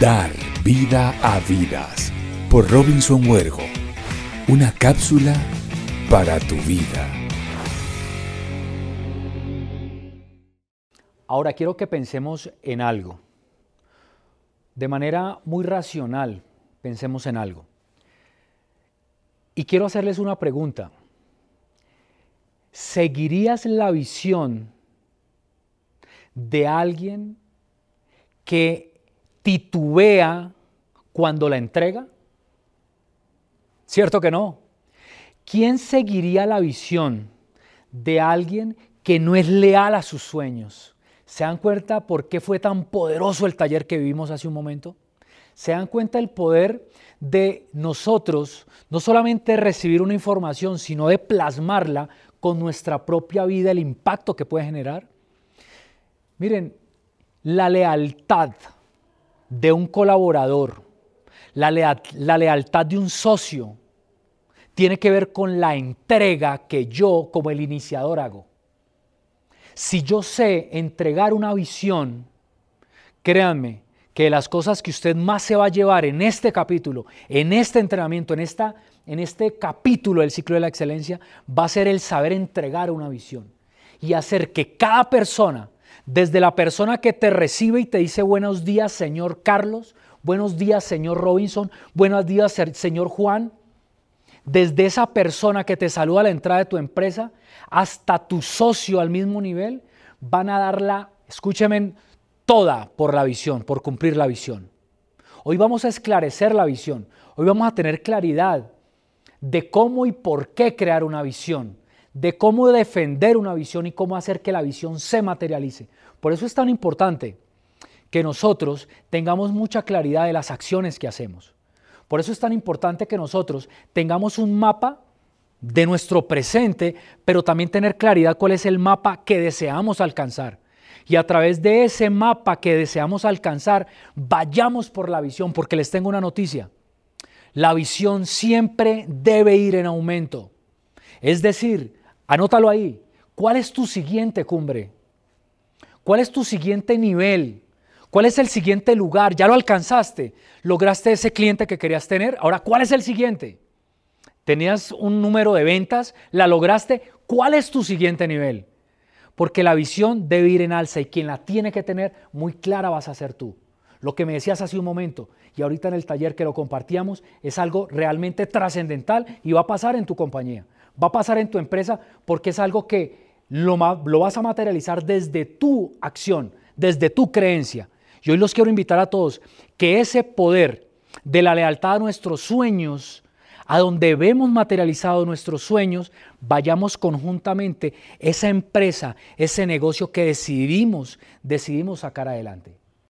Dar vida a vidas por Robinson Huergo. Una cápsula para tu vida. Ahora quiero que pensemos en algo. De manera muy racional, pensemos en algo. Y quiero hacerles una pregunta. ¿Seguirías la visión de alguien que titubea cuando la entrega? ¿Cierto que no? ¿Quién seguiría la visión de alguien que no es leal a sus sueños? ¿Se dan cuenta por qué fue tan poderoso el taller que vivimos hace un momento? ¿Se dan cuenta el poder de nosotros no solamente recibir una información, sino de plasmarla con nuestra propia vida, el impacto que puede generar? Miren, la lealtad de un colaborador, la, lealtad de un socio, tiene que ver con la entrega que yo como el iniciador hago. Si yo sé entregar una visión, créanme que las cosas que usted más se va a llevar en este capítulo, en este entrenamiento, en, esta, en este capítulo del ciclo de la excelencia, va a ser el saber entregar una visión y hacer que cada persona desde la persona que te recibe y te dice buenos días, señor Carlos, buenos días, señor Robinson, buenos días, señor Juan. Desde esa persona que te saluda a la entrada de tu empresa hasta tu socio al mismo nivel, van a darla, escúcheme, toda por la visión, por cumplir la visión. Hoy vamos a esclarecer la visión. Hoy vamos a tener claridad de cómo y por qué crear una visión de cómo defender una visión y cómo hacer que la visión se materialice. Por eso es tan importante que nosotros tengamos mucha claridad de las acciones que hacemos. Por eso es tan importante que nosotros tengamos un mapa de nuestro presente, pero también tener claridad cuál es el mapa que deseamos alcanzar. Y a través de ese mapa que deseamos alcanzar, vayamos por la visión, porque les tengo una noticia. La visión siempre debe ir en aumento. Es decir, Anótalo ahí. ¿Cuál es tu siguiente cumbre? ¿Cuál es tu siguiente nivel? ¿Cuál es el siguiente lugar? Ya lo alcanzaste. Lograste ese cliente que querías tener. Ahora, ¿cuál es el siguiente? Tenías un número de ventas, la lograste. ¿Cuál es tu siguiente nivel? Porque la visión debe ir en alza y quien la tiene que tener muy clara vas a ser tú. Lo que me decías hace un momento y ahorita en el taller que lo compartíamos es algo realmente trascendental y va a pasar en tu compañía va a pasar en tu empresa porque es algo que lo, vas a materializar desde tu acción, desde tu creencia. Y hoy los quiero invitar a todos que ese poder de la lealtad a nuestros sueños, a donde vemos materializados nuestros sueños, vayamos conjuntamente esa empresa, ese negocio que decidimos, decidimos sacar adelante.